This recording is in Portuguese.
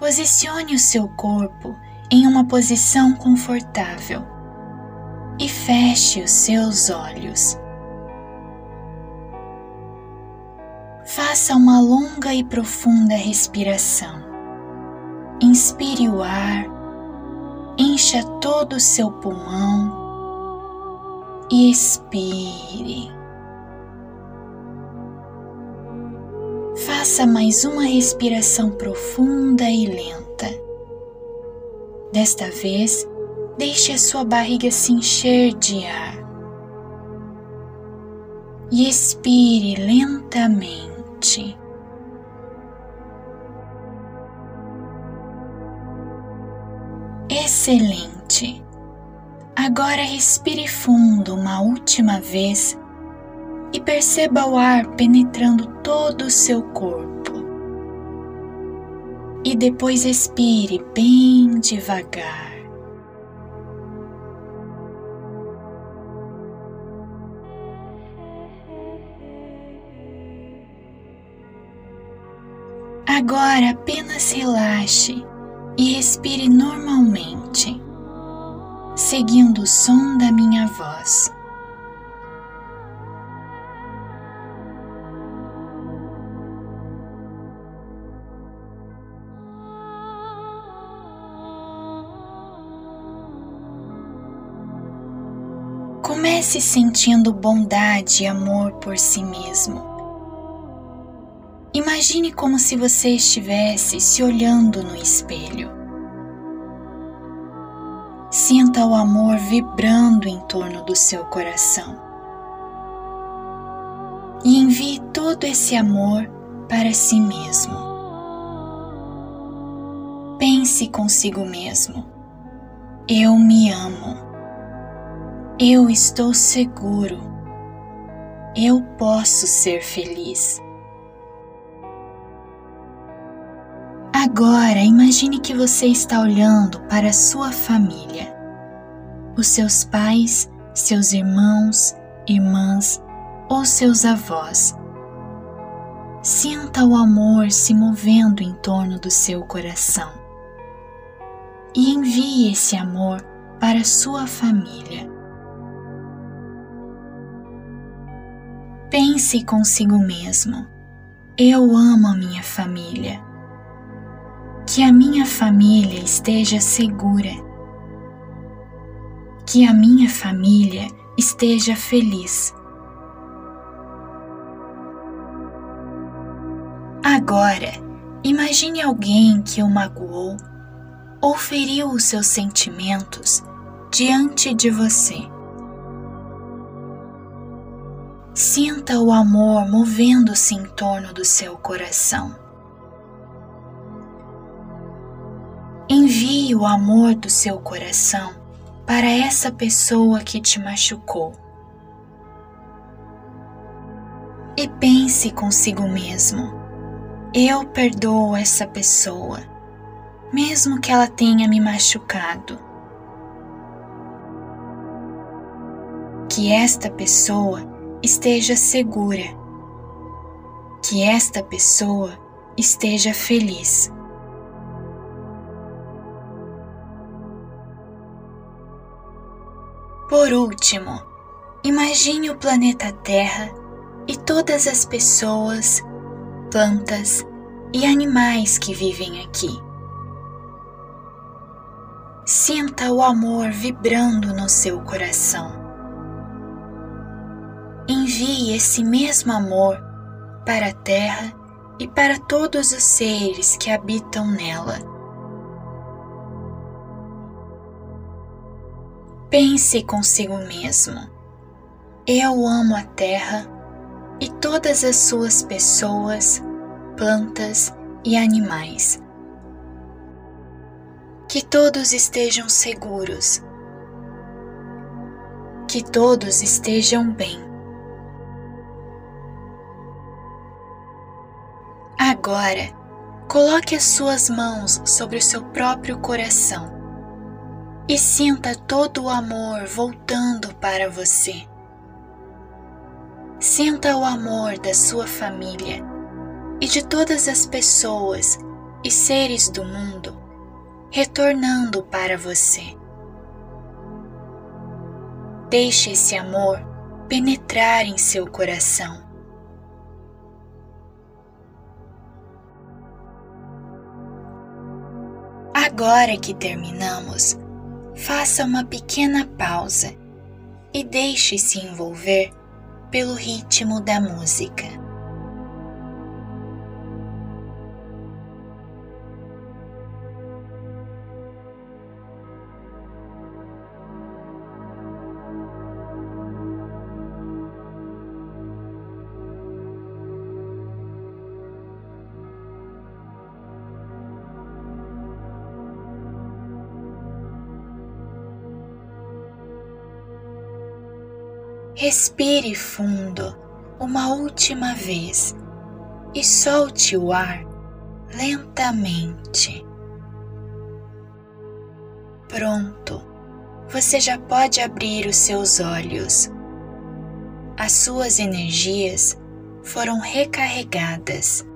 Posicione o seu corpo em uma posição confortável e feche os seus olhos. Faça uma longa e profunda respiração. Inspire o ar, encha todo o seu pulmão e expire. Faça mais uma respiração profunda e lenta. Desta vez, deixe a sua barriga se encher de ar e expire lentamente. Excelente! Agora respire fundo uma última vez e perceba o ar penetrando todo o seu corpo. E depois expire bem devagar. Agora apenas relaxe e respire normalmente, seguindo o som da minha voz. Comece sentindo bondade e amor por si mesmo. Imagine como se você estivesse se olhando no espelho. Sinta o amor vibrando em torno do seu coração. E envie todo esse amor para si mesmo. Pense consigo mesmo. Eu me amo. Eu estou seguro. Eu posso ser feliz. Agora imagine que você está olhando para sua família, os seus pais, seus irmãos, irmãs ou seus avós. Sinta o amor se movendo em torno do seu coração e envie esse amor para sua família. Pense consigo mesmo: eu amo a minha família. Que a minha família esteja segura. Que a minha família esteja feliz. Agora, imagine alguém que o magoou ou feriu os seus sentimentos diante de você. Sinta o amor movendo-se em torno do seu coração. Envie o amor do seu coração para essa pessoa que te machucou. E pense consigo mesmo: eu perdoo essa pessoa, mesmo que ela tenha me machucado. Que esta pessoa esteja segura, que esta pessoa esteja feliz. Por último, imagine o planeta Terra e todas as pessoas, plantas e animais que vivem aqui. Sinta o amor vibrando no seu coração envie esse mesmo amor para a terra e para todos os seres que habitam nela. Pense consigo mesmo: eu amo a terra e todas as suas pessoas, plantas e animais. Que todos estejam seguros, que todos estejam bem. Agora, coloque as suas mãos sobre o seu próprio coração e sinta todo o amor voltando para você. Sinta o amor da sua família e de todas as pessoas e seres do mundo retornando para você. Deixe esse amor penetrar em seu coração. Agora que terminamos, faça uma pequena pausa e deixe-se envolver pelo ritmo da música. Respire fundo uma última vez e solte o ar lentamente. Pronto, você já pode abrir os seus olhos. As suas energias foram recarregadas